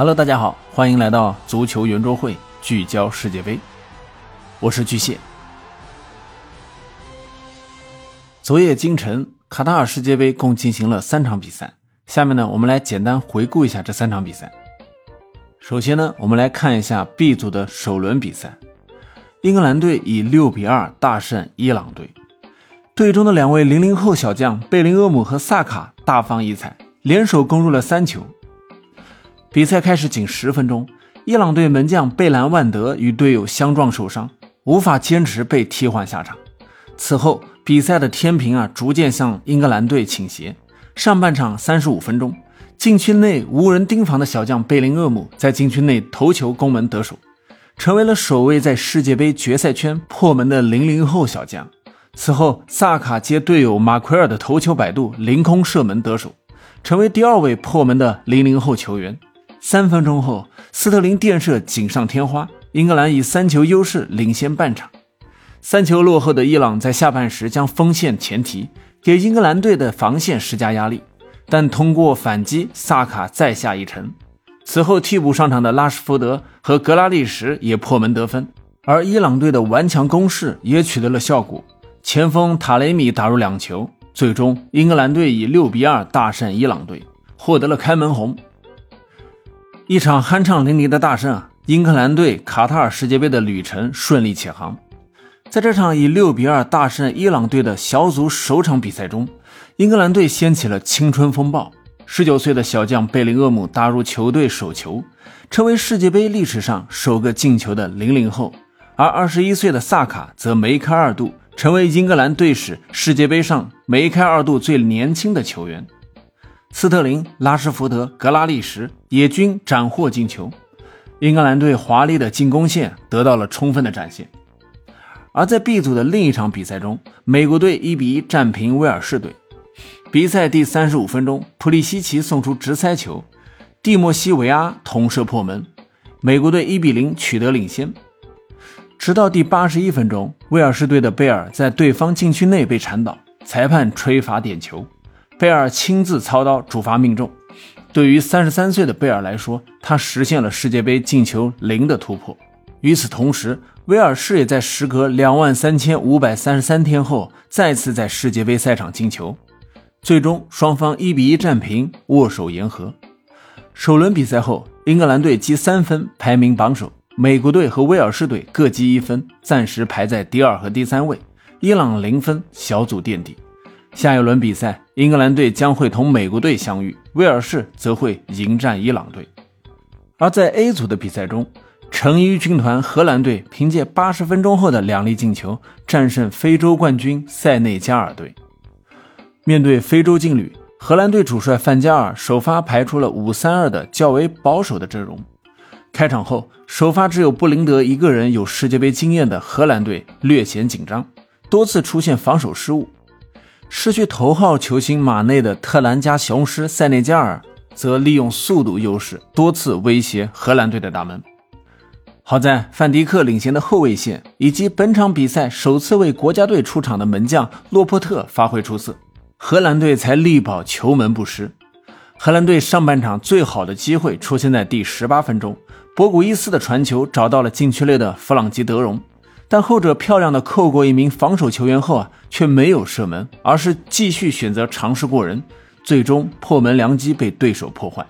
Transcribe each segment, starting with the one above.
Hello，大家好，欢迎来到足球圆桌会，聚焦世界杯。我是巨蟹。昨夜今晨，卡塔尔世界杯共进行了三场比赛。下面呢，我们来简单回顾一下这三场比赛。首先呢，我们来看一下 B 组的首轮比赛，英格兰队以六比二大胜伊朗队。队中的两位零零后小将贝林厄姆和萨卡大放异彩，联手攻入了三球。比赛开始仅十分钟，伊朗队门将贝兰万德与队友相撞受伤，无法坚持被替换下场。此后，比赛的天平啊逐渐向英格兰队倾斜。上半场三十五分钟，禁区内无人盯防的小将贝林厄姆在禁区内头球攻门得手，成为了首位在世界杯决赛圈破门的零零后小将。此后，萨卡接队友马奎尔的头球摆渡，凌空射门得手，成为第二位破门的零零后球员。三分钟后，斯特林垫射锦上添花，英格兰以三球优势领先半场。三球落后的伊朗在下半时将锋线前提，给英格兰队的防线施加压力，但通过反击，萨卡再下一城。此后替补上场的拉什福德和格拉利什也破门得分，而伊朗队的顽强攻势也取得了效果，前锋塔雷米打入两球，最终英格兰队以六比二大胜伊朗队，获得了开门红。一场酣畅淋漓的大胜啊！英格兰队卡塔尔世界杯的旅程顺利启航。在这场以六比二大胜伊朗队的小组首场比赛中，英格兰队掀起了青春风暴。十九岁的小将贝林厄姆打入球队首球，成为世界杯历史上首个进球的零零后；而二十一岁的萨卡则梅开二度，成为英格兰队史世界杯上梅开二度最年轻的球员。斯特林、拉什福德、格拉利什也均斩获进球，英格兰队华丽的进攻线得到了充分的展现。而在 B 组的另一场比赛中，美国队1比1战平威尔士队。比赛第三十五分钟，普利西奇送出直塞球，蒂莫西维阿同射破门，美国队1比0取得领先。直到第八十一分钟，威尔士队的贝尔在对方禁区内被铲倒，裁判吹罚点球。贝尔亲自操刀主罚命中。对于三十三岁的贝尔来说，他实现了世界杯进球零的突破。与此同时，威尔士也在时隔两万三千五百三十三天后再次在世界杯赛场进球。最终，双方一比一战平，握手言和。首轮比赛后，英格兰队积三分，排名榜首；美国队和威尔士队各积一分，暂时排在第二和第三位。伊朗零分，小组垫底。下一轮比赛，英格兰队将会同美国队相遇，威尔士则会迎战伊朗队。而在 A 组的比赛中，橙衣军团荷兰队凭借八十分钟后的两粒进球，战胜非洲冠军塞内加尔队。面对非洲劲旅，荷兰队主帅范加尔首发排出了五三二的较为保守的阵容。开场后，首发只有布林德一个人有世界杯经验的荷兰队略显紧张，多次出现防守失误。失去头号球星马内的特兰加雄狮塞内加尔则利用速度优势，多次威胁荷兰队的大门。好在范迪克领衔的后卫线以及本场比赛首次为国家队出场的门将洛珀特发挥出色，荷兰队才力保球门不失。荷兰队上半场最好的机会出现在第十八分钟，博古伊斯的传球找到了禁区内的弗朗基德容。但后者漂亮的扣过一名防守球员后啊，却没有射门，而是继续选择尝试过人，最终破门良机被对手破坏。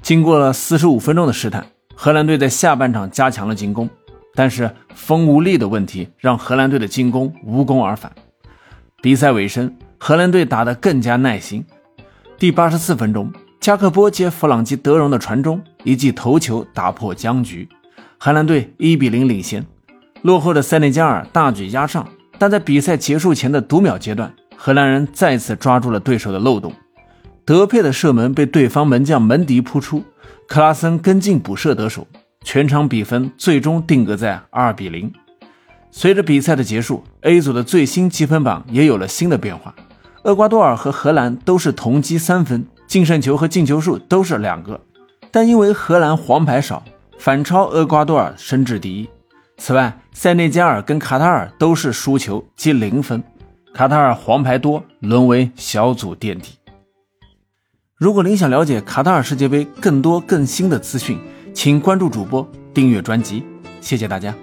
经过了四十五分钟的试探，荷兰队在下半场加强了进攻，但是锋无力的问题让荷兰队的进攻无功而返。比赛尾声，荷兰队打得更加耐心。第八十四分钟，加克波接弗朗基德容的传中，一记头球打破僵局，荷兰队一比零领先。落后的塞内加尔大举压上，但在比赛结束前的读秒阶段，荷兰人再次抓住了对手的漏洞。德佩的射门被对方门将门迪扑出，克拉森跟进补射得手，全场比分最终定格在二比零。随着比赛的结束，A 组的最新积分榜也有了新的变化。厄瓜多尔和荷兰都是同积三分，净胜球和进球数都是两个，但因为荷兰黄牌少，反超厄瓜多尔升至第一。此外，塞内加尔跟卡塔尔都是输球，积零分。卡塔尔黄牌多，沦为小组垫底。如果您想了解卡塔尔世界杯更多更新的资讯，请关注主播，订阅专辑，谢谢大家。